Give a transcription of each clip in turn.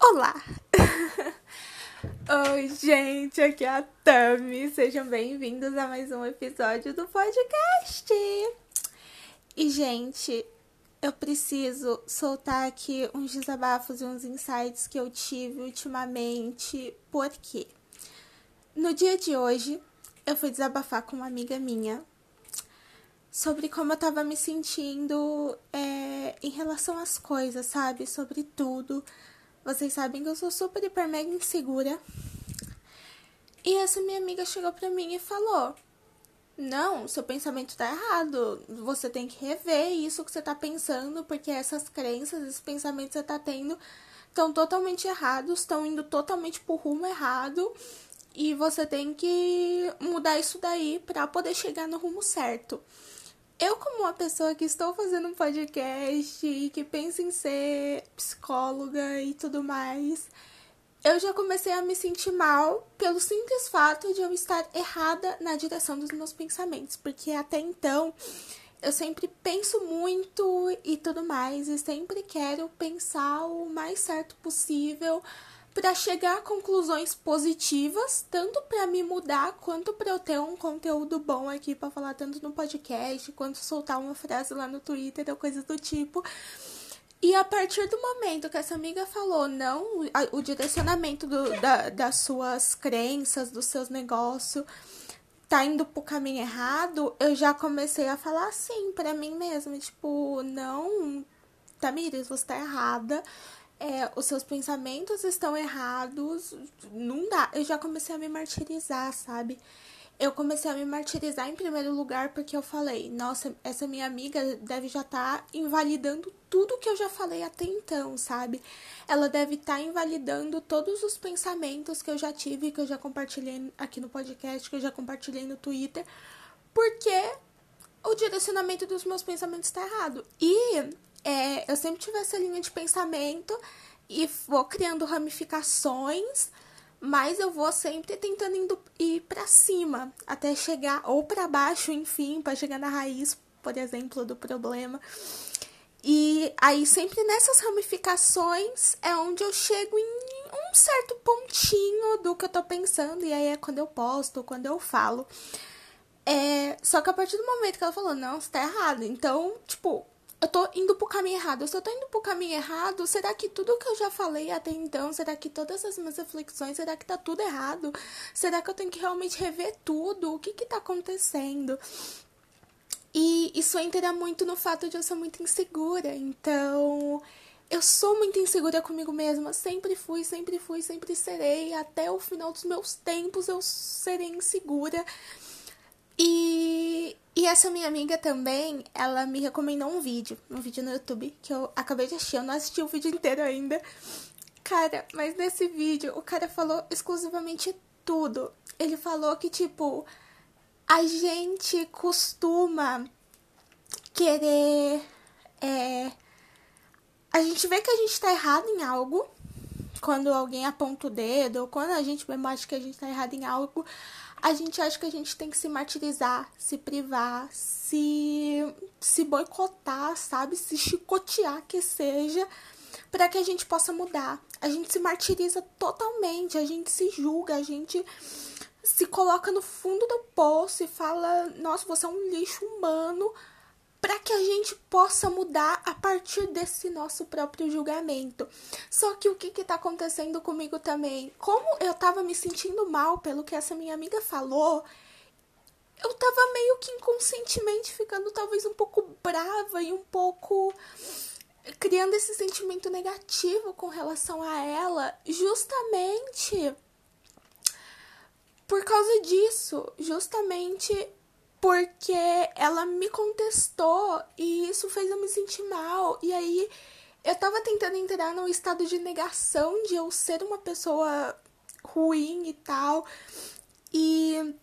Olá! Oi, gente, aqui é a Tami. Sejam bem-vindos a mais um episódio do podcast. E, gente, eu preciso soltar aqui uns desabafos e uns insights que eu tive ultimamente, porque no dia de hoje eu fui desabafar com uma amiga minha sobre como eu tava me sentindo é, em relação às coisas, sabe? Sobre tudo vocês sabem que eu sou super, hiper, mega insegura. E essa minha amiga chegou pra mim e falou: Não, seu pensamento tá errado. Você tem que rever isso que você tá pensando, porque essas crenças, esses pensamentos que você tá tendo estão totalmente errados, estão indo totalmente pro rumo errado. E você tem que mudar isso daí para poder chegar no rumo certo. Eu, como uma pessoa que estou fazendo um podcast e que pensa em ser psicóloga e tudo mais, eu já comecei a me sentir mal pelo simples fato de eu estar errada na direção dos meus pensamentos, porque até então eu sempre penso muito e tudo mais, e sempre quero pensar o mais certo possível para chegar a conclusões positivas, tanto para me mudar quanto para eu ter um conteúdo bom aqui para falar tanto no podcast quanto soltar uma frase lá no Twitter ou coisa do tipo. E a partir do momento que essa amiga falou, não, o direcionamento do, da, das suas crenças, dos seus negócios, tá indo pro caminho errado, eu já comecei a falar assim para mim mesma, tipo, não, Tamires, você tá errada é, os seus pensamentos estão errados, não dá. Eu já comecei a me martirizar, sabe? Eu comecei a me martirizar em primeiro lugar porque eu falei, nossa, essa minha amiga deve já estar tá invalidando tudo que eu já falei até então, sabe? Ela deve estar tá invalidando todos os pensamentos que eu já tive, que eu já compartilhei aqui no podcast, que eu já compartilhei no Twitter, porque o direcionamento dos meus pensamentos está errado. E é, eu sempre tive essa linha de pensamento e vou criando ramificações, mas eu vou sempre tentando indo, ir para cima até chegar ou para baixo, enfim, para chegar na raiz, por exemplo, do problema. E aí sempre nessas ramificações é onde eu chego em um certo pontinho do que eu tô pensando e aí é quando eu posto, quando eu falo. É, só que a partir do momento que ela falou, não, você tá errado. Então, tipo, eu tô indo pro caminho errado. Se eu tô indo pro caminho errado, será que tudo que eu já falei até então, será que todas as minhas reflexões, será que tá tudo errado? Será que eu tenho que realmente rever tudo? O que que tá acontecendo? E isso entra muito no fato de eu ser muito insegura. Então, eu sou muito insegura comigo mesma. Sempre fui, sempre fui, sempre serei. Até o final dos meus tempos eu serei insegura. E e essa minha amiga também, ela me recomendou um vídeo, um vídeo no YouTube, que eu acabei de assistir, eu não assisti o vídeo inteiro ainda. Cara, mas nesse vídeo o cara falou exclusivamente tudo. Ele falou que, tipo, a gente costuma querer. É, a gente vê que a gente tá errado em algo, quando alguém aponta o dedo, ou quando a gente acha que a gente tá errado em algo, a gente acha que a gente tem que se martirizar, se privar, se, se boicotar, sabe? Se chicotear que seja, para que a gente possa mudar. A gente se martiriza totalmente, a gente se julga, a gente se coloca no fundo do poço e fala: nossa, você é um lixo humano para que a gente possa mudar a partir desse nosso próprio julgamento. Só que o que está acontecendo comigo também? Como eu estava me sentindo mal pelo que essa minha amiga falou, eu estava meio que inconscientemente ficando talvez um pouco brava e um pouco criando esse sentimento negativo com relação a ela, justamente por causa disso, justamente porque ela me contestou e isso fez eu me sentir mal. E aí eu tava tentando entrar num estado de negação de eu ser uma pessoa ruim e tal. E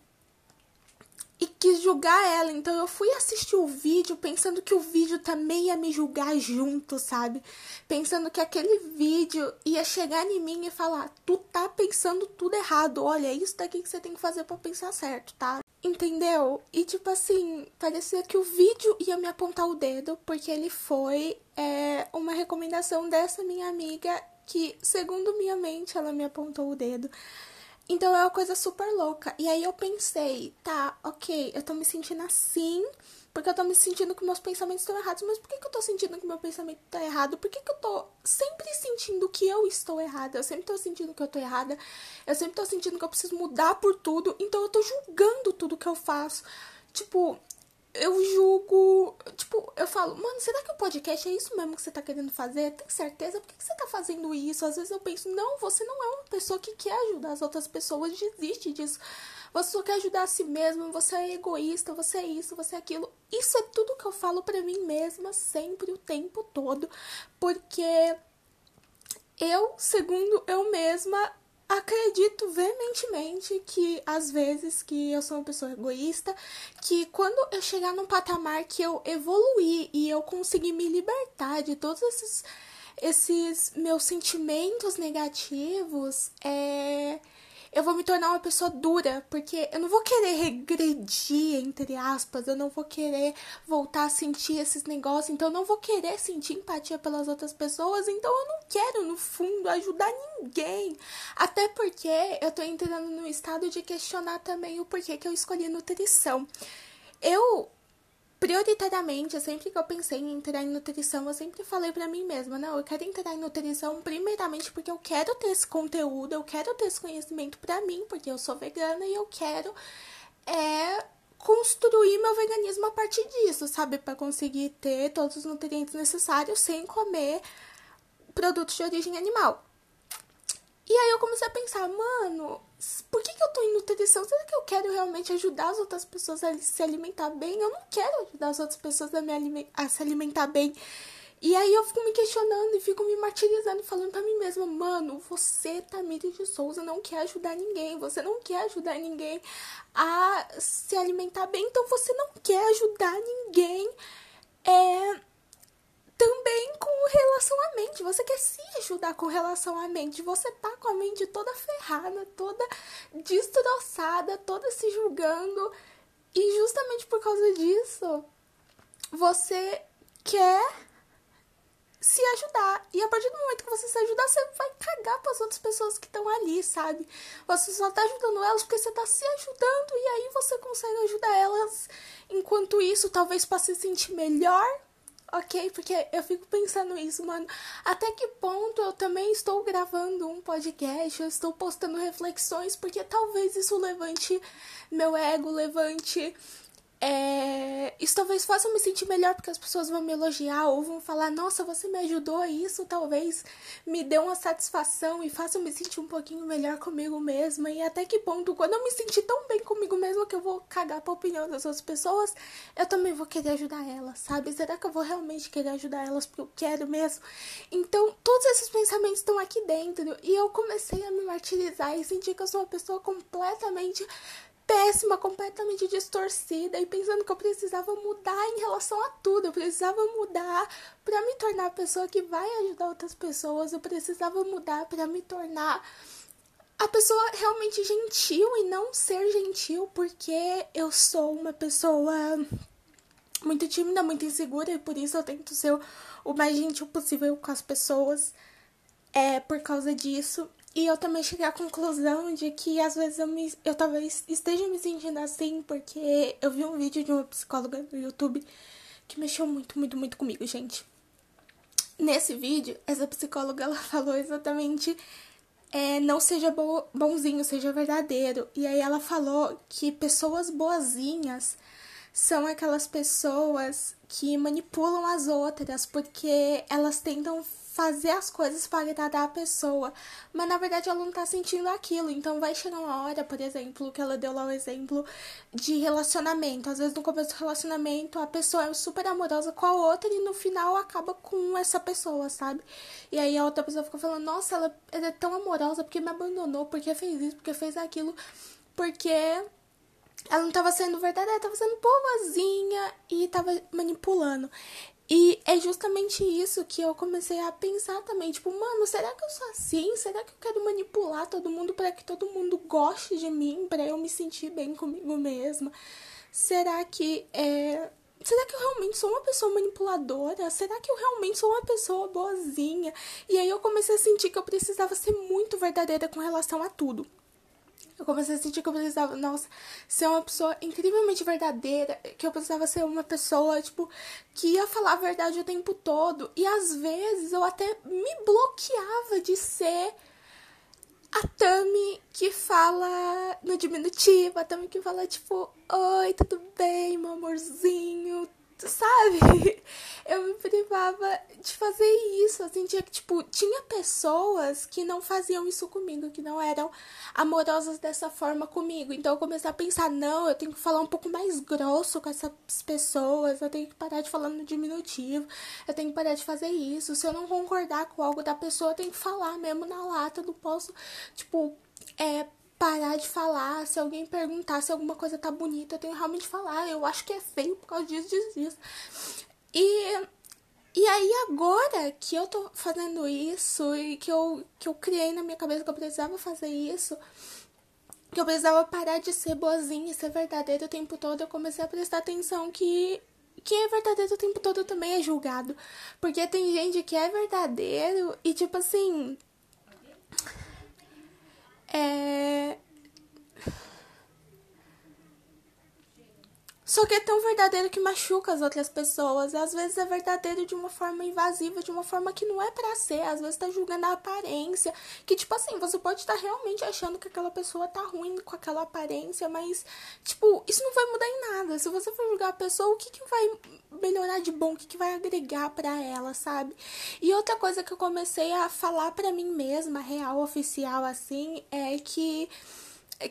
e quis julgar ela. Então eu fui assistir o vídeo pensando que o vídeo também ia me julgar junto, sabe? Pensando que aquele vídeo ia chegar em mim e falar: "Tu tá pensando tudo errado. Olha, é isso daqui que você tem que fazer para pensar certo, tá?" Entendeu? E tipo assim, parecia que o vídeo ia me apontar o dedo, porque ele foi é, uma recomendação dessa minha amiga que, segundo minha mente, ela me apontou o dedo. Então é uma coisa super louca. E aí eu pensei, tá, ok, eu tô me sentindo assim, porque eu tô me sentindo que meus pensamentos estão errados. Mas por que, que eu tô sentindo que meu pensamento tá errado? Por que, que eu tô sempre sentindo que eu estou errada? Eu sempre tô sentindo que eu tô errada. Eu sempre tô sentindo que eu preciso mudar por tudo. Então eu tô julgando tudo que eu faço. Tipo, eu julgo. Tipo, eu falo, mano, será que o podcast é isso mesmo que você tá querendo fazer? Tem certeza? Por que, você tá fazendo isso? Às vezes eu penso, não, você não é uma pessoa que quer ajudar as outras pessoas, desiste disso. Você só quer ajudar a si mesmo, você é egoísta, você é isso, você é aquilo. Isso é tudo que eu falo pra mim mesma sempre, o tempo todo. Porque eu, segundo eu mesma, acredito veementemente que às vezes que eu sou uma pessoa egoísta, que quando eu chegar num patamar que eu evoluir e eu conseguir me libertar de todos esses esses meus sentimentos negativos, é eu vou me tornar uma pessoa dura, porque eu não vou querer regredir, entre aspas, eu não vou querer voltar a sentir esses negócios, então eu não vou querer sentir empatia pelas outras pessoas, então eu não quero, no fundo, ajudar ninguém. Até porque eu tô entrando no estado de questionar também o porquê que eu escolhi nutrição. Eu prioritariamente, sempre que eu pensei em entrar em nutrição, eu sempre falei para mim mesma, não, eu quero entrar em nutrição primeiramente porque eu quero ter esse conteúdo, eu quero ter esse conhecimento para mim, porque eu sou vegana e eu quero é construir meu veganismo a partir disso, sabe, para conseguir ter todos os nutrientes necessários sem comer produtos de origem animal. E aí eu comecei a pensar, mano, por que, que eu tô em nutrição? Será que eu quero realmente ajudar as outras pessoas a se alimentar bem? Eu não quero ajudar as outras pessoas a, me a se alimentar bem. E aí eu fico me questionando e fico me martirizando, falando pra mim mesma, mano, você, Tamiri de Souza, não quer ajudar ninguém, você não quer ajudar ninguém a se alimentar bem, então você não quer ajudar ninguém é, também com relação à mente. Você quer se ajudar com relação à mente. Você tá com a mente toda ferrada, toda destroçada, toda se julgando. E justamente por causa disso, você quer se ajudar. E a partir do momento que você se ajudar, você vai cagar para as outras pessoas que estão ali, sabe? Você só tá ajudando elas porque você tá se ajudando e aí você consegue ajudar elas. Enquanto isso, talvez para se sentir melhor ok? Porque eu fico pensando isso, mano. Até que ponto eu também estou gravando um podcast, eu estou postando reflexões, porque talvez isso levante meu ego, levante é, isso talvez faça eu me sentir melhor porque as pessoas vão me elogiar ou vão falar: Nossa, você me ajudou. E isso talvez me dê uma satisfação e faça eu me sentir um pouquinho melhor comigo mesma. E até que ponto, quando eu me sentir tão bem comigo mesma que eu vou cagar pra opinião das outras pessoas, eu também vou querer ajudar elas, sabe? Será que eu vou realmente querer ajudar elas porque eu quero mesmo? Então, todos esses pensamentos estão aqui dentro e eu comecei a me martirizar e sentir que eu sou uma pessoa completamente péssima, completamente distorcida e pensando que eu precisava mudar em relação a tudo. Eu precisava mudar para me tornar a pessoa que vai ajudar outras pessoas. Eu precisava mudar para me tornar a pessoa realmente gentil e não ser gentil porque eu sou uma pessoa muito tímida, muito insegura e por isso eu tento ser o mais gentil possível com as pessoas. É por causa disso. E eu também cheguei à conclusão de que às vezes eu, me, eu talvez esteja me sentindo assim porque eu vi um vídeo de uma psicóloga no YouTube que mexeu muito, muito, muito comigo, gente. Nesse vídeo, essa psicóloga ela falou exatamente é, não seja bo bonzinho, seja verdadeiro. E aí ela falou que pessoas boazinhas são aquelas pessoas que manipulam as outras porque elas tentam fazer as coisas para agradar a pessoa, mas na verdade ela não tá sentindo aquilo. Então vai chegar uma hora, por exemplo, que ela deu lá o exemplo de relacionamento. Às vezes no começo do relacionamento a pessoa é super amorosa com a outra e no final acaba com essa pessoa, sabe? E aí a outra pessoa fica falando: "Nossa, ela, é tão amorosa porque me abandonou, porque fez isso, porque fez aquilo, porque ela não estava sendo verdadeira, estava sendo boazinha e estava manipulando. E é justamente isso que eu comecei a pensar também, tipo, mano, será que eu sou assim? Será que eu quero manipular todo mundo para que todo mundo goste de mim, para eu me sentir bem comigo mesma? Será que é será que eu realmente sou uma pessoa manipuladora? Será que eu realmente sou uma pessoa boazinha? E aí eu comecei a sentir que eu precisava ser muito verdadeira com relação a tudo. Eu comecei a sentir que eu precisava, nossa, ser uma pessoa incrivelmente verdadeira, que eu precisava ser uma pessoa, tipo, que ia falar a verdade o tempo todo. E às vezes eu até me bloqueava de ser a Tami que fala no diminutivo, a Tami que fala tipo, oi, tudo bem, meu amorzinho, sabe? Eu me privava de fazer isso. Eu sentia que, tipo, tinha pessoas que não faziam isso comigo, que não eram amorosas dessa forma comigo. Então eu comecei a pensar, não, eu tenho que falar um pouco mais grosso com essas pessoas, eu tenho que parar de falar no diminutivo, eu tenho que parar de fazer isso. Se eu não concordar com algo da pessoa, eu tenho que falar mesmo na lata, eu não posso, tipo, é, parar de falar. Se alguém perguntar se alguma coisa tá bonita, eu tenho realmente que falar. Eu acho que é feio por causa disso, disso, disso. E, e aí, agora que eu tô fazendo isso e que eu, que eu criei na minha cabeça que eu precisava fazer isso, que eu precisava parar de ser boazinha e ser verdadeira o tempo todo, eu comecei a prestar atenção que quem é verdadeiro o tempo todo também é julgado. Porque tem gente que é verdadeiro e, tipo assim, é... Só que é tão verdadeiro que machuca as outras pessoas. Às vezes é verdadeiro de uma forma invasiva, de uma forma que não é para ser. Às vezes tá julgando a aparência. Que, tipo assim, você pode estar tá realmente achando que aquela pessoa tá ruim com aquela aparência, mas, tipo, isso não vai mudar em nada. Se você for julgar a pessoa, o que, que vai melhorar de bom? O que, que vai agregar para ela, sabe? E outra coisa que eu comecei a falar para mim mesma, real, oficial, assim, é que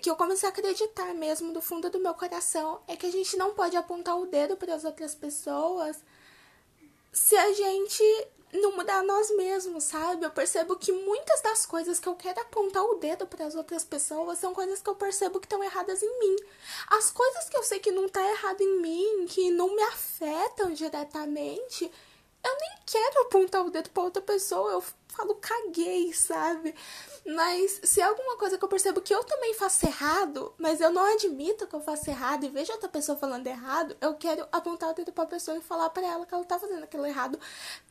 que eu comecei a acreditar mesmo do fundo do meu coração é que a gente não pode apontar o dedo para as outras pessoas se a gente não mudar nós mesmos, sabe? Eu percebo que muitas das coisas que eu quero apontar o dedo para as outras pessoas são coisas que eu percebo que estão erradas em mim. As coisas que eu sei que não tá errado em mim, que não me afetam diretamente, eu nem quero apontar o dedo para outra pessoa, eu falo caguei, sabe? Mas se é alguma coisa que eu percebo que eu também faço errado, mas eu não admito que eu faço errado e vejo outra pessoa falando errado, eu quero apontar o dedo pra pessoa e falar para ela que ela tá fazendo aquilo errado.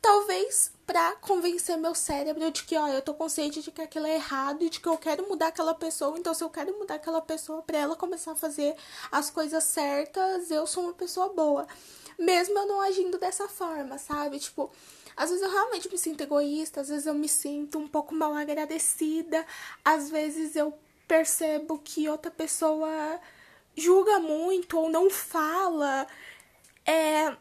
Talvez pra convencer meu cérebro de que, ó, eu tô consciente de que aquilo é errado e de que eu quero mudar aquela pessoa. Então, se eu quero mudar aquela pessoa pra ela começar a fazer as coisas certas, eu sou uma pessoa boa. Mesmo eu não agindo dessa forma, sabe? Tipo, às vezes eu realmente me sinto egoísta, às vezes eu me sinto um pouco mal agradecida, às vezes eu percebo que outra pessoa julga muito ou não fala. É,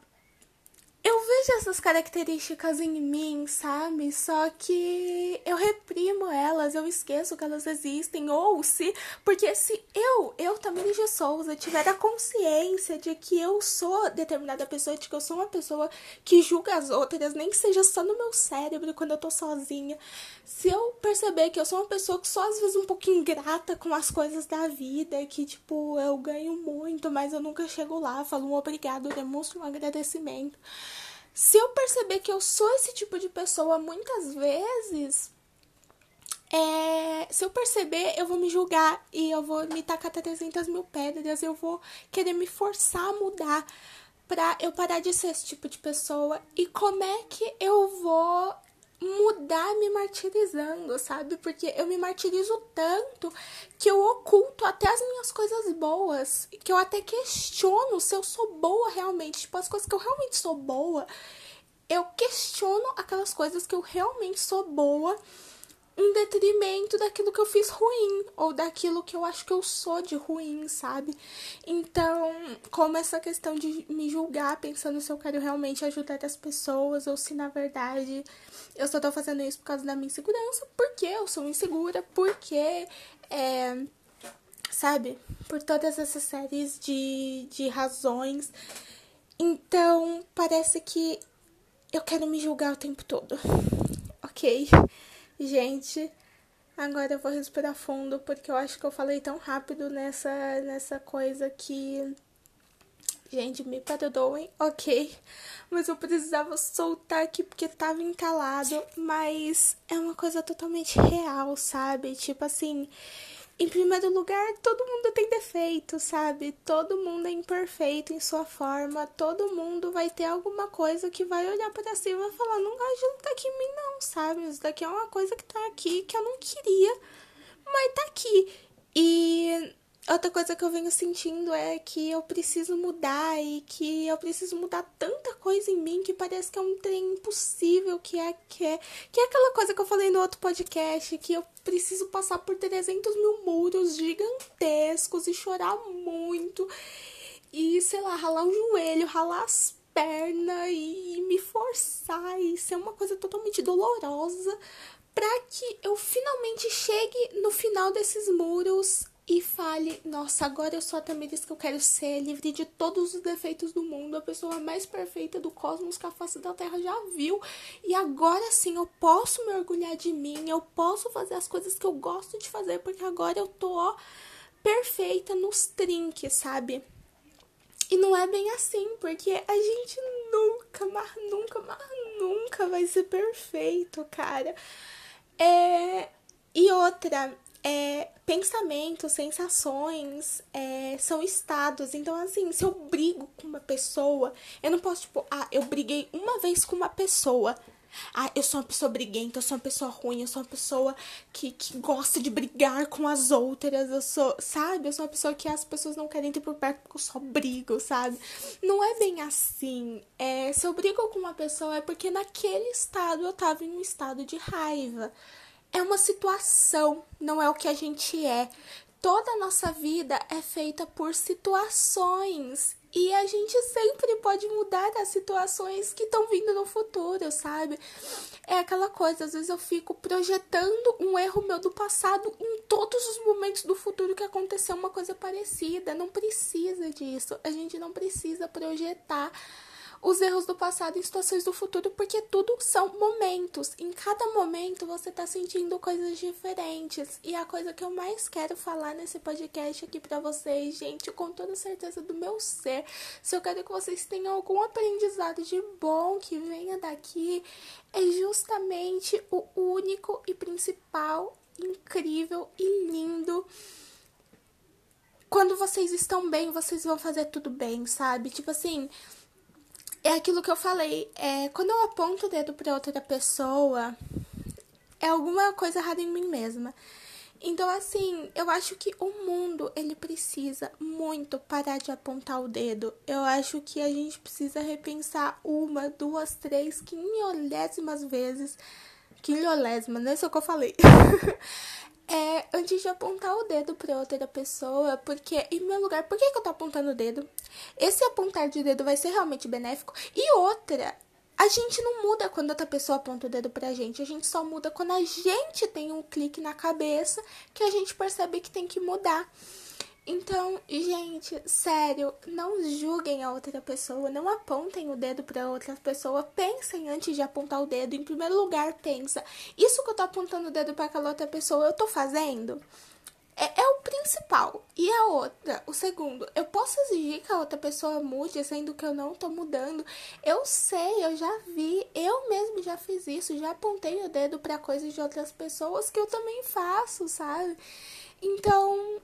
eu vejo essas características em mim, sabe? Só que eu reprimo elas, eu esqueço que elas existem. Ou se. Porque se eu, eu também de Souza, tiver a consciência de que eu sou determinada pessoa, de que eu sou uma pessoa que julga as outras, nem que seja só no meu cérebro quando eu tô sozinha. Se eu perceber que eu sou uma pessoa que só às vezes um pouco ingrata com as coisas da vida, que tipo, eu ganho muito, mas eu nunca chego lá, falo um obrigado, demonstro um agradecimento se eu perceber que eu sou esse tipo de pessoa muitas vezes, é, se eu perceber, eu vou me julgar e eu vou me tacar 300 mil pedras, eu vou querer me forçar a mudar pra eu parar de ser esse tipo de pessoa. E como é que eu vou mudar me martirizando, sabe? Porque eu me martirizo tanto que eu oculto até as minhas coisas boas, que eu até questiono se eu sou boa realmente, tipo as coisas que eu realmente sou boa. Eu questiono aquelas coisas que eu realmente sou boa em detrimento daquilo que eu fiz ruim ou daquilo que eu acho que eu sou de ruim, sabe? Então, como essa questão de me julgar pensando se eu quero realmente ajudar as pessoas ou se na verdade eu só tô fazendo isso por causa da minha insegurança, porque eu sou insegura, porque é, sabe? Por todas essas séries de, de razões. Então, parece que eu quero me julgar o tempo todo. Ok? Gente, agora eu vou respirar fundo porque eu acho que eu falei tão rápido nessa, nessa coisa que. Gente, me perdoem, ok. Mas eu precisava soltar aqui porque tava entalado. Mas é uma coisa totalmente real, sabe? Tipo assim, Em primeiro lugar, todo mundo tem defeito, sabe? Todo mundo é imperfeito em sua forma. Todo mundo vai ter alguma coisa que vai olhar para cima e vai falar: não gosto de daqui em mim, não, sabe? Isso daqui é uma coisa que tá aqui que eu não queria, mas tá aqui. E outra coisa que eu venho sentindo é que eu preciso mudar e que eu preciso mudar tanta coisa em mim que parece que é um trem impossível, que é, que é, que é aquela coisa que eu falei no outro podcast, que eu preciso passar por 300 mil muros gigantescos e chorar muito. E, sei lá, ralar o joelho, ralar as pernas e me forçar. E ser uma coisa totalmente dolorosa para que eu finalmente chegue no final desses muros e fale: Nossa, agora eu sou a Tamiris que eu quero ser, livre de todos os defeitos do mundo, a pessoa mais perfeita do cosmos que a face da Terra já viu. E agora sim eu posso me orgulhar de mim, eu posso fazer as coisas que eu gosto de fazer, porque agora eu tô ó, perfeita nos trinques, sabe? E não é bem assim, porque a gente nunca, mas nunca, mas nunca vai ser perfeito, cara. É... E outra, é, pensamentos, sensações, é, são estados. Então, assim, se eu brigo com uma pessoa, eu não posso, tipo, ah, eu briguei uma vez com uma pessoa. Ah, eu sou uma pessoa briguenta, eu sou uma pessoa ruim, eu sou uma pessoa que, que gosta de brigar com as outras, eu sou, sabe? Eu sou uma pessoa que as pessoas não querem ter por perto porque eu só brigo, sabe? Não é bem assim. É, se eu brigo com uma pessoa é porque naquele estado eu tava em um estado de raiva é uma situação, não é o que a gente é. Toda a nossa vida é feita por situações e a gente sempre pode mudar as situações que estão vindo no futuro, sabe? É aquela coisa, às vezes eu fico projetando um erro meu do passado em todos os momentos do futuro que aconteceu uma coisa parecida. Não precisa disso. A gente não precisa projetar os erros do passado e situações do futuro, porque tudo são momentos. Em cada momento você tá sentindo coisas diferentes. E a coisa que eu mais quero falar nesse podcast aqui para vocês, gente, com toda certeza do meu ser, se eu quero que vocês tenham algum aprendizado de bom que venha daqui, é justamente o único e principal, incrível e lindo quando vocês estão bem, vocês vão fazer tudo bem, sabe? Tipo assim, é aquilo que eu falei. É, quando eu aponto o dedo para outra pessoa, é alguma coisa errada em mim mesma. Então, assim, eu acho que o mundo, ele precisa muito parar de apontar o dedo. Eu acho que a gente precisa repensar uma, duas, três, quinholésimas vezes. Quinholésima, não é isso que eu falei. é, antes de apontar o dedo para outra pessoa, porque em meu lugar, por que, que eu tô apontando o dedo? Esse apontar de dedo vai ser realmente benéfico? E outra, a gente não muda quando outra pessoa aponta o dedo pra gente, a gente só muda quando a gente tem um clique na cabeça que a gente percebe que tem que mudar. Então, gente, sério, não julguem a outra pessoa, não apontem o dedo para outra pessoa, pensem antes de apontar o dedo. Em primeiro lugar, pensa: isso que eu tô apontando o dedo para aquela outra pessoa, eu tô fazendo? É, é, o principal. E a outra, o segundo, eu posso exigir que a outra pessoa mude, sendo que eu não tô mudando. Eu sei, eu já vi, eu mesmo já fiz isso, já apontei o dedo para coisas de outras pessoas que eu também faço, sabe? Então,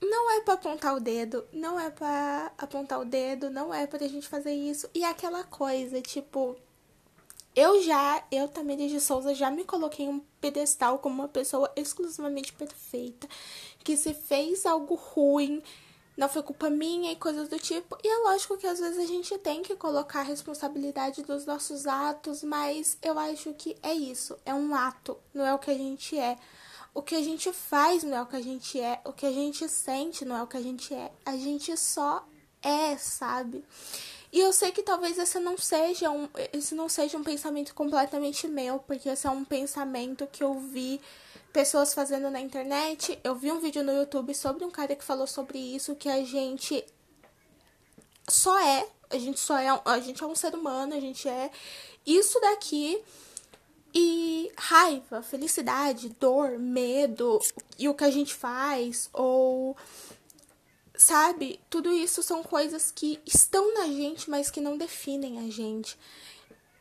não é para apontar o dedo, não é para apontar o dedo, não é pra gente fazer isso. E aquela coisa, tipo, eu já, eu também de Souza já me coloquei um pedestal como uma pessoa exclusivamente perfeita, que se fez algo ruim, não foi culpa minha e coisas do tipo. E é lógico que às vezes a gente tem que colocar a responsabilidade dos nossos atos, mas eu acho que é isso, é um ato, não é o que a gente é. O que a gente faz não é o que a gente é, o que a gente sente não é o que a gente é. A gente só é, sabe? E eu sei que talvez esse não seja um, esse não seja um pensamento completamente meu, porque esse é um pensamento que eu vi pessoas fazendo na internet. Eu vi um vídeo no YouTube sobre um cara que falou sobre isso, que a gente só é, a gente só é, a gente é um ser humano, a gente é isso daqui e raiva, felicidade, dor, medo e o que a gente faz, ou sabe? Tudo isso são coisas que estão na gente, mas que não definem a gente.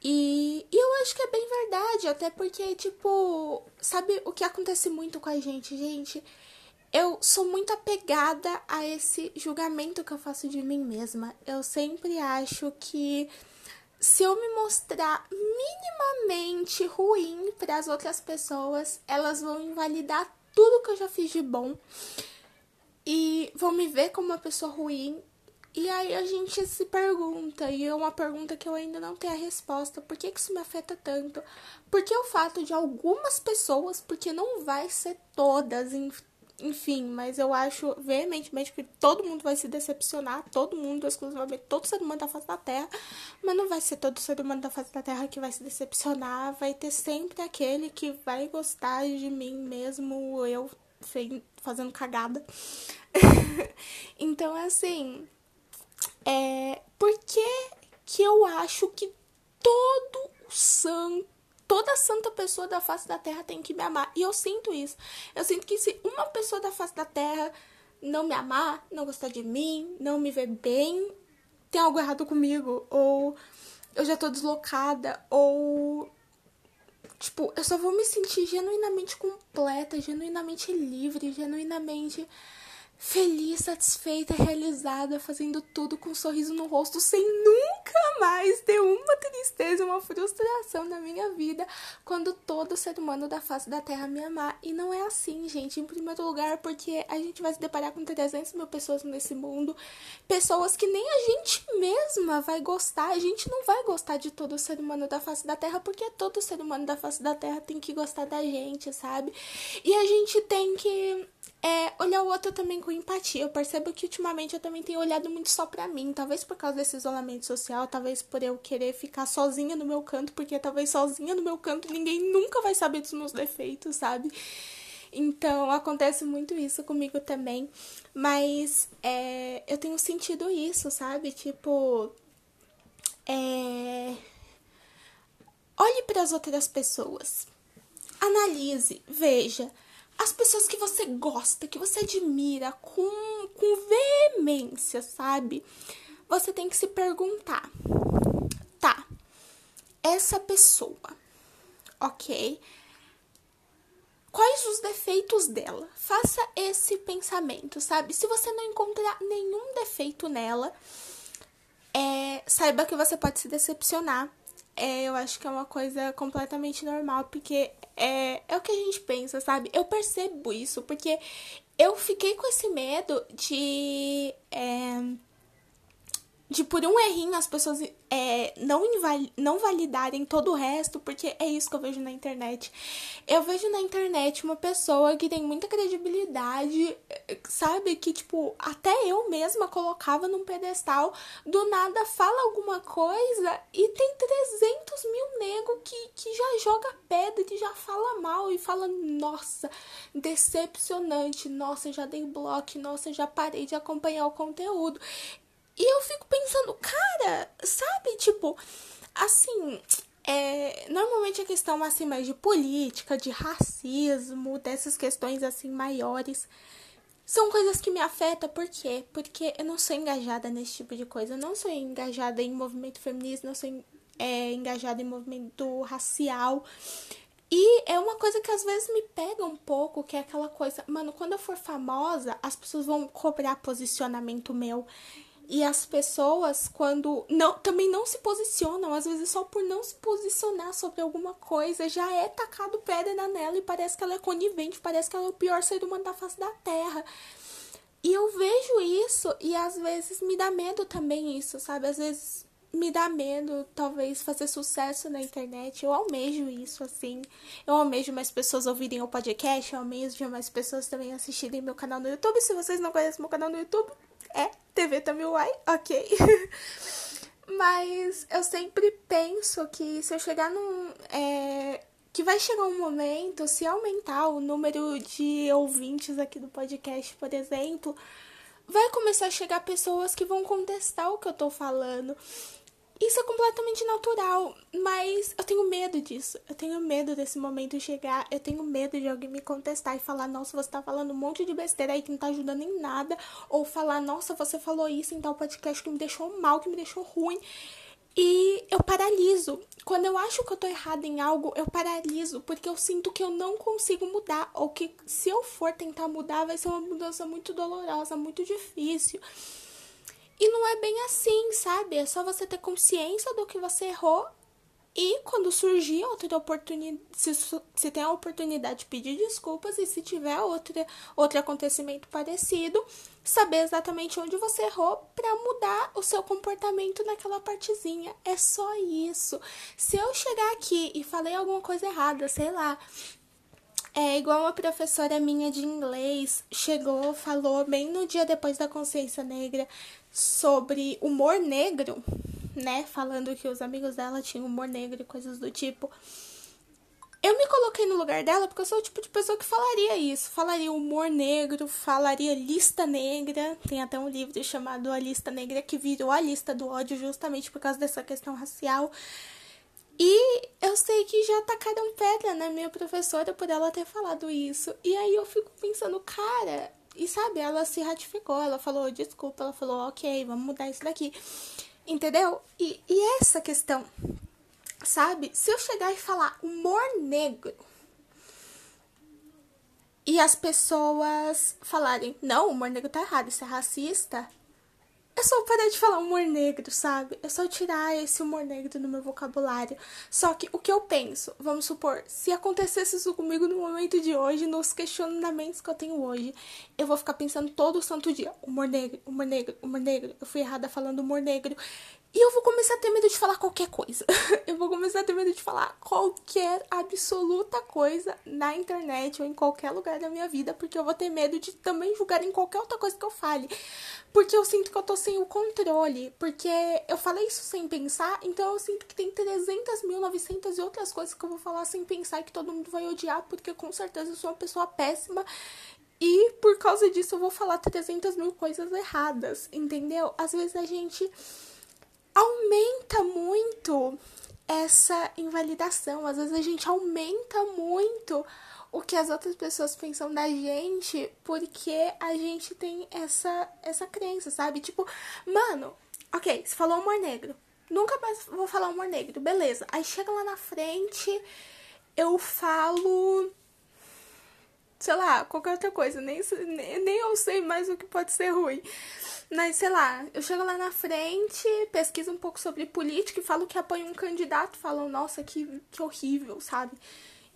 E, e, eu acho que é bem verdade, até porque, tipo, sabe o que acontece muito com a gente, gente? eu sou muito apegada a esse julgamento que eu faço de mim mesma. Eu sempre acho que se eu me mostrar minimamente ruim para as outras pessoas, elas vão invalidar tudo que eu já fiz de bom e vão me ver como uma pessoa ruim. E aí a gente se pergunta, e é uma pergunta que eu ainda não tenho a resposta, por que, isso me afeta tanto? Porque o fato de algumas pessoas, porque não vai ser todas, enfim, mas eu acho veementemente que todo mundo vai se decepcionar, todo mundo, exclusivamente, todo ser humano da face da Terra, mas não vai ser todo ser humano da face da Terra que vai se decepcionar, vai ter sempre aquele que vai gostar de mim mesmo, eu fazendo cagada. então, assim, é, por que, que eu acho que todo santo toda santa pessoa da face da terra tem que me amar. E eu sinto isso. Eu sinto que se uma pessoa da face da terra não me amar, não gostar de mim, não me ver bem, tem algo errado comigo. Ou eu já tô deslocada. Ou. Tipo, eu só vou me sentir genuinamente completa, genuinamente livre, genuinamente feliz, satisfeita, realizada, fazendo tudo com um sorriso no rosto, sem nunca mais ter uma tristeza, uma frustração na minha vida, quando todo ser humano da face da Terra me amar. E não é assim, gente. Em primeiro lugar, porque a gente vai se deparar com 300 mil pessoas nesse mundo, pessoas que nem a gente mesma vai gostar. A gente não vai gostar de todo ser humano da face da Terra, porque todo ser humano da face da Terra tem que gostar da gente, sabe? E a gente tem que é, olhar o outro também com empatia. Eu percebo que ultimamente eu também tenho olhado muito só pra mim. Talvez por causa desse isolamento social, talvez por eu querer ficar sozinha no meu canto, porque talvez sozinha no meu canto ninguém nunca vai saber dos meus defeitos, sabe? Então acontece muito isso comigo também. Mas é, eu tenho sentido isso, sabe? Tipo. É... Olhe para as outras pessoas. Analise, veja as pessoas que você gosta, que você admira com, com veemência, sabe? Você tem que se perguntar: tá, essa pessoa, ok? Quais os defeitos dela? Faça esse pensamento, sabe? Se você não encontrar nenhum defeito nela, é, saiba que você pode se decepcionar é, eu acho que é uma coisa completamente normal, porque é, é o que a gente pensa, sabe? Eu percebo isso, porque eu fiquei com esse medo de. É, de por um errinho as pessoas é, não, não validarem todo o resto, porque é isso que eu vejo na internet. Eu vejo na internet uma pessoa que tem muita credibilidade, sabe? Que, tipo, até eu mesma colocava num pedestal, do nada fala alguma coisa e tem 300 mil nego que, que já joga pedra, que já fala mal e fala, nossa, decepcionante, nossa, já dei bloco, nossa, já parei de acompanhar o conteúdo. E eu fico pensando, cara, sabe, tipo, assim, é, normalmente a questão assim mais de política, de racismo, dessas questões assim maiores, são coisas que me afetam, por quê? Porque eu não sou engajada nesse tipo de coisa, eu não sou engajada em movimento feminista, não sou é, engajada em movimento racial. E é uma coisa que às vezes me pega um pouco, que é aquela coisa, mano, quando eu for famosa, as pessoas vão cobrar posicionamento meu. E as pessoas, quando não, também não se posicionam, às vezes só por não se posicionar sobre alguma coisa, já é tacado pedra nela e parece que ela é conivente, parece que ela é o pior ser humano da face da terra. E eu vejo isso e às vezes me dá medo também isso, sabe? Às vezes me dá medo, talvez, fazer sucesso na internet. Eu almejo isso, assim. Eu almejo mais pessoas ouvirem o podcast, eu almejo mais pessoas também assistirem meu canal no YouTube. Se vocês não conhecem meu canal no YouTube, é TV Tamiwai, ok. Mas eu sempre penso que se eu chegar num. É, que vai chegar um momento, se aumentar o número de ouvintes aqui do podcast, por exemplo, vai começar a chegar pessoas que vão contestar o que eu tô falando. Isso é completamente natural, mas eu tenho medo disso. Eu tenho medo desse momento chegar. Eu tenho medo de alguém me contestar e falar: Nossa, você tá falando um monte de besteira aí que não tá ajudando em nada. Ou falar: Nossa, você falou isso em tal podcast que me deixou mal, que me deixou ruim. E eu paraliso. Quando eu acho que eu tô errada em algo, eu paraliso, porque eu sinto que eu não consigo mudar, ou que se eu for tentar mudar, vai ser uma mudança muito dolorosa, muito difícil. E não é bem assim, sabe? É só você ter consciência do que você errou e quando surgir outra oportunidade, se, se tem a oportunidade de pedir desculpas e se tiver outra, outro acontecimento parecido, saber exatamente onde você errou para mudar o seu comportamento naquela partezinha. É só isso. Se eu chegar aqui e falei alguma coisa errada, sei lá, é igual uma professora minha de inglês chegou, falou bem no dia depois da consciência negra sobre humor negro né, falando que os amigos dela tinham humor negro e coisas do tipo. Eu me coloquei no lugar dela porque eu sou o tipo de pessoa que falaria isso. Falaria humor negro, falaria lista negra. Tem até um livro chamado A Lista Negra que virou a lista do ódio justamente por causa dessa questão racial. E eu sei que já tacaram pedra na minha professora por ela ter falado isso. E aí eu fico pensando, cara, e sabe, ela se ratificou, ela falou desculpa, ela falou, ok, vamos mudar isso daqui. Entendeu? E, e essa questão, sabe? Se eu chegar e falar humor negro e as pessoas falarem, não, o humor negro tá errado, isso é racista, é só parar de falar humor negro, sabe? É só tirar esse humor negro do meu vocabulário. Só que o que eu penso, vamos supor, se acontecesse isso comigo no momento de hoje, nos questionamentos que eu tenho hoje, eu vou ficar pensando todo santo dia: humor negro, humor negro, humor negro. Eu fui errada falando humor negro. E eu vou começar a ter medo de falar qualquer coisa. eu vou começar a ter medo de falar qualquer absoluta coisa na internet ou em qualquer lugar da minha vida, porque eu vou ter medo de também julgar em qualquer outra coisa que eu fale. Porque eu sinto que eu tô sem o controle. Porque eu falei isso sem pensar, então eu sinto que tem 300 mil, 900 e outras coisas que eu vou falar sem pensar e que todo mundo vai odiar, porque com certeza eu sou uma pessoa péssima. E por causa disso eu vou falar 300 mil coisas erradas, entendeu? Às vezes a gente aumenta muito essa invalidação. Às vezes a gente aumenta muito o que as outras pessoas pensam da gente porque a gente tem essa, essa crença, sabe? Tipo, mano, ok, você falou humor negro. Nunca mais vou falar humor negro, beleza. Aí chega lá na frente, eu falo. Sei lá, qualquer outra coisa. Nem, nem, nem eu sei mais o que pode ser ruim. Mas, sei lá, eu chego lá na frente, pesquiso um pouco sobre política e falo que apoio um candidato, falam, nossa, que, que horrível, sabe?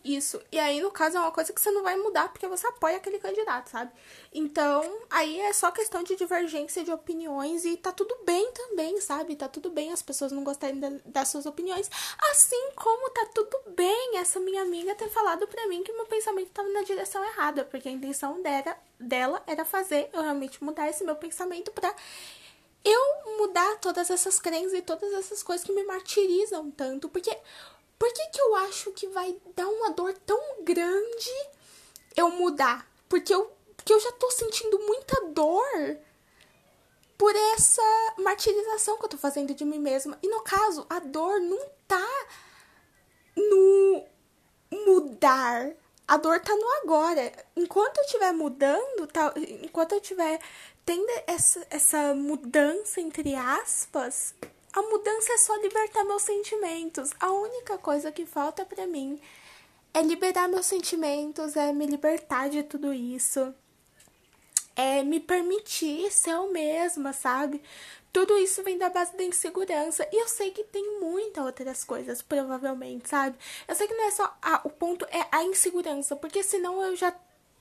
Isso. E aí, no caso, é uma coisa que você não vai mudar porque você apoia aquele candidato, sabe? Então, aí é só questão de divergência de opiniões e tá tudo bem também, sabe? Tá tudo bem as pessoas não gostarem das suas opiniões. Assim como tá tudo bem essa minha amiga ter falado pra mim que meu pensamento tava na direção errada, porque a intenção dela, dela era fazer eu realmente mudar esse meu pensamento pra eu mudar todas essas crenças e todas essas coisas que me martirizam tanto, porque por que, que eu acho que vai dar uma dor tão grande eu mudar? Porque eu, porque eu já tô sentindo muita dor por essa martirização que eu tô fazendo de mim mesma. E no caso, a dor não tá no mudar. A dor tá no agora. Enquanto eu estiver mudando, tá, enquanto eu estiver tendo essa, essa mudança, entre aspas, a mudança é só libertar meus sentimentos. A única coisa que falta para mim é liberar meus sentimentos, é me libertar de tudo isso. É me permitir ser eu mesma, sabe? Tudo isso vem da base da insegurança. E eu sei que tem muitas outras coisas, provavelmente, sabe? Eu sei que não é só. O ponto é a insegurança, porque senão eu já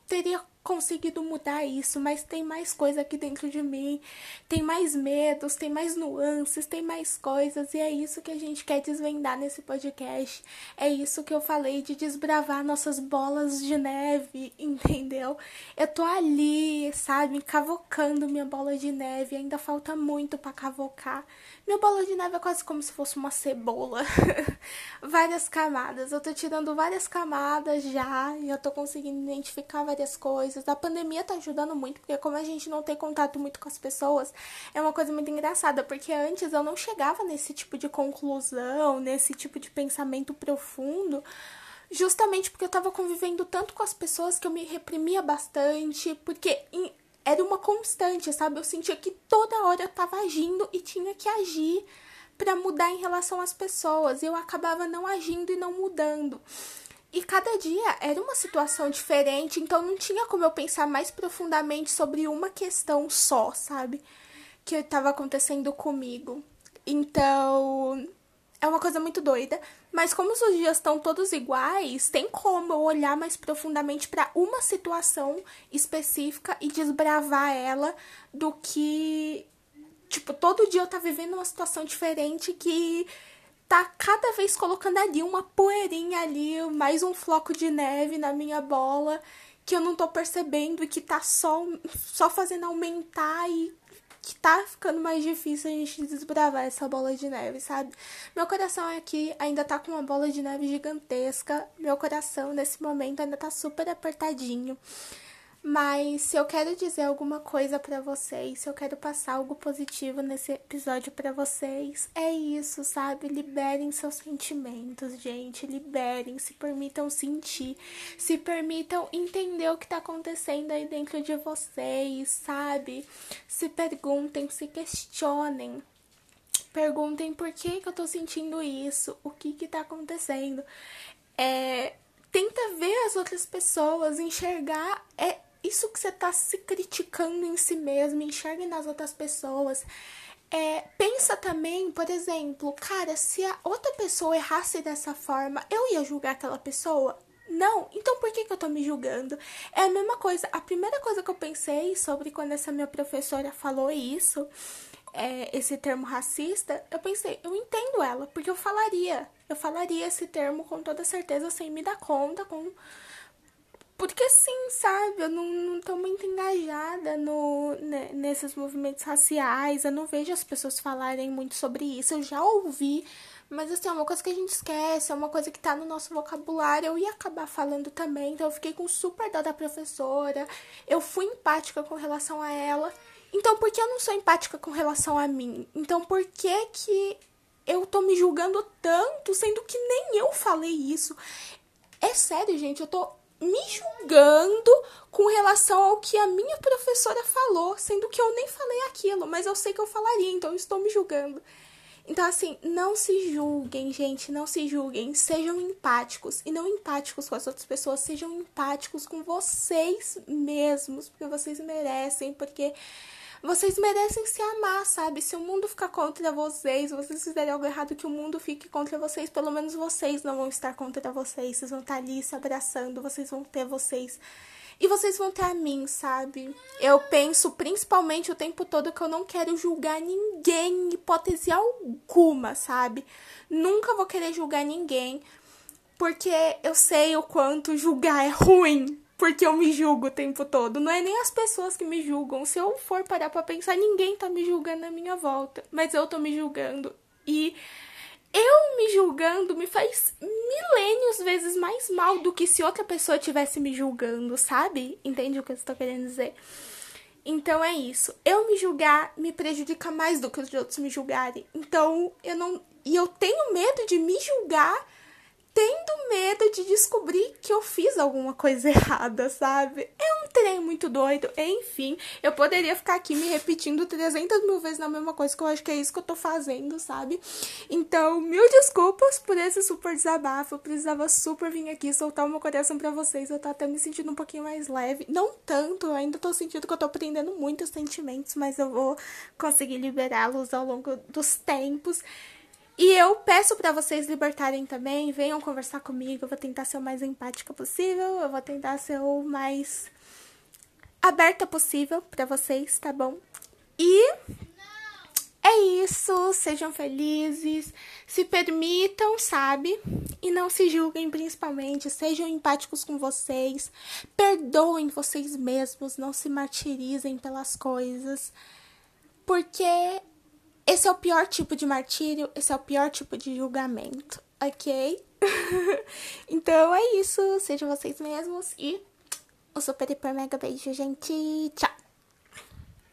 teria conseguido mudar isso, mas tem mais coisa aqui dentro de mim, tem mais medos, tem mais nuances, tem mais coisas, e é isso que a gente quer desvendar nesse podcast. É isso que eu falei de desbravar nossas bolas de neve, entendeu? Eu tô ali, sabe, cavocando minha bola de neve, ainda falta muito para cavocar. Minha bola de neve é quase como se fosse uma cebola. várias camadas. Eu tô tirando várias camadas já, já tô conseguindo identificar várias coisas coisas. A pandemia tá ajudando muito, porque como a gente não tem contato muito com as pessoas, é uma coisa muito engraçada, porque antes eu não chegava nesse tipo de conclusão, nesse tipo de pensamento profundo, justamente porque eu tava convivendo tanto com as pessoas que eu me reprimia bastante, porque era uma constante, sabe? Eu sentia que toda hora eu tava agindo e tinha que agir para mudar em relação às pessoas. Eu acabava não agindo e não mudando. E cada dia era uma situação diferente, então não tinha como eu pensar mais profundamente sobre uma questão só, sabe? Que estava acontecendo comigo. Então, é uma coisa muito doida. Mas como os dias estão todos iguais, tem como eu olhar mais profundamente para uma situação específica e desbravar ela do que tipo todo dia eu tá vivendo uma situação diferente que tá cada vez colocando ali uma poeirinha ali, mais um floco de neve na minha bola que eu não tô percebendo e que tá só só fazendo aumentar e que tá ficando mais difícil a gente desbravar essa bola de neve, sabe? Meu coração aqui ainda tá com uma bola de neve gigantesca. Meu coração nesse momento ainda tá super apertadinho. Mas se eu quero dizer alguma coisa para vocês, se eu quero passar algo positivo nesse episódio para vocês, é isso, sabe? Liberem seus sentimentos, gente, liberem, se permitam sentir, se permitam entender o que tá acontecendo aí dentro de vocês, sabe? Se perguntem, se questionem. Perguntem por que, que eu tô sentindo isso, o que que tá acontecendo. É, tenta ver as outras pessoas, enxergar é isso que você tá se criticando em si mesmo, enxergue nas outras pessoas. É, pensa também, por exemplo, cara, se a outra pessoa errasse dessa forma, eu ia julgar aquela pessoa? Não, então por que, que eu tô me julgando? É a mesma coisa. A primeira coisa que eu pensei sobre quando essa minha professora falou isso, é, esse termo racista, eu pensei, eu entendo ela, porque eu falaria. Eu falaria esse termo com toda certeza sem me dar conta, com porque sim, sabe? Eu não, não tô muito engajada no, né, nesses movimentos raciais. Eu não vejo as pessoas falarem muito sobre isso. Eu já ouvi, mas assim, é uma coisa que a gente esquece, é uma coisa que tá no nosso vocabulário. Eu ia acabar falando também, então eu fiquei com super dó da professora. Eu fui empática com relação a ela. Então, por que eu não sou empática com relação a mim? Então, por que que eu tô me julgando tanto, sendo que nem eu falei isso? É sério, gente, eu tô me julgando com relação ao que a minha professora falou, sendo que eu nem falei aquilo, mas eu sei que eu falaria, então eu estou me julgando. Então, assim, não se julguem, gente, não se julguem. Sejam empáticos. E não empáticos com as outras pessoas, sejam empáticos com vocês mesmos, porque vocês merecem, porque vocês merecem se amar, sabe? Se o mundo ficar contra vocês, vocês fizerem algo errado que o mundo fique contra vocês, pelo menos vocês não vão estar contra vocês. Vocês vão estar ali se abraçando, vocês vão ter vocês. E vocês vão ter a mim, sabe? Eu penso principalmente o tempo todo que eu não quero julgar ninguém, em hipótese alguma, sabe? Nunca vou querer julgar ninguém, porque eu sei o quanto julgar é ruim, porque eu me julgo o tempo todo. Não é nem as pessoas que me julgam. Se eu for parar pra pensar, ninguém tá me julgando na minha volta. Mas eu tô me julgando. E eu me julgando me faz milênios vezes mais mal do que se outra pessoa tivesse me julgando, sabe? Entende o que eu estou querendo dizer? Então é isso. Eu me julgar me prejudica mais do que os outros me julgarem. Então eu não. E eu tenho medo de me julgar tendo medo de descobrir que eu fiz alguma coisa errada, sabe? É um trem muito doido. Enfim, eu poderia ficar aqui me repetindo 300 mil vezes na mesma coisa, que eu acho que é isso que eu tô fazendo, sabe? Então, mil desculpas por esse super desabafo. Eu precisava super vir aqui soltar o meu coração pra vocês. Eu tô até me sentindo um pouquinho mais leve. Não tanto, eu ainda tô sentindo que eu tô aprendendo muitos sentimentos, mas eu vou conseguir liberá-los ao longo dos tempos. E eu peço para vocês libertarem também, venham conversar comigo, eu vou tentar ser o mais empática possível, eu vou tentar ser o mais aberta possível para vocês, tá bom? E é isso, sejam felizes, se permitam, sabe? E não se julguem principalmente, sejam empáticos com vocês, perdoem vocês mesmos, não se martirizem pelas coisas, porque esse é o pior tipo de martírio, esse é o pior tipo de julgamento, ok? então é isso, sejam vocês mesmos e um super hiper mega beijo, gente. Tchau!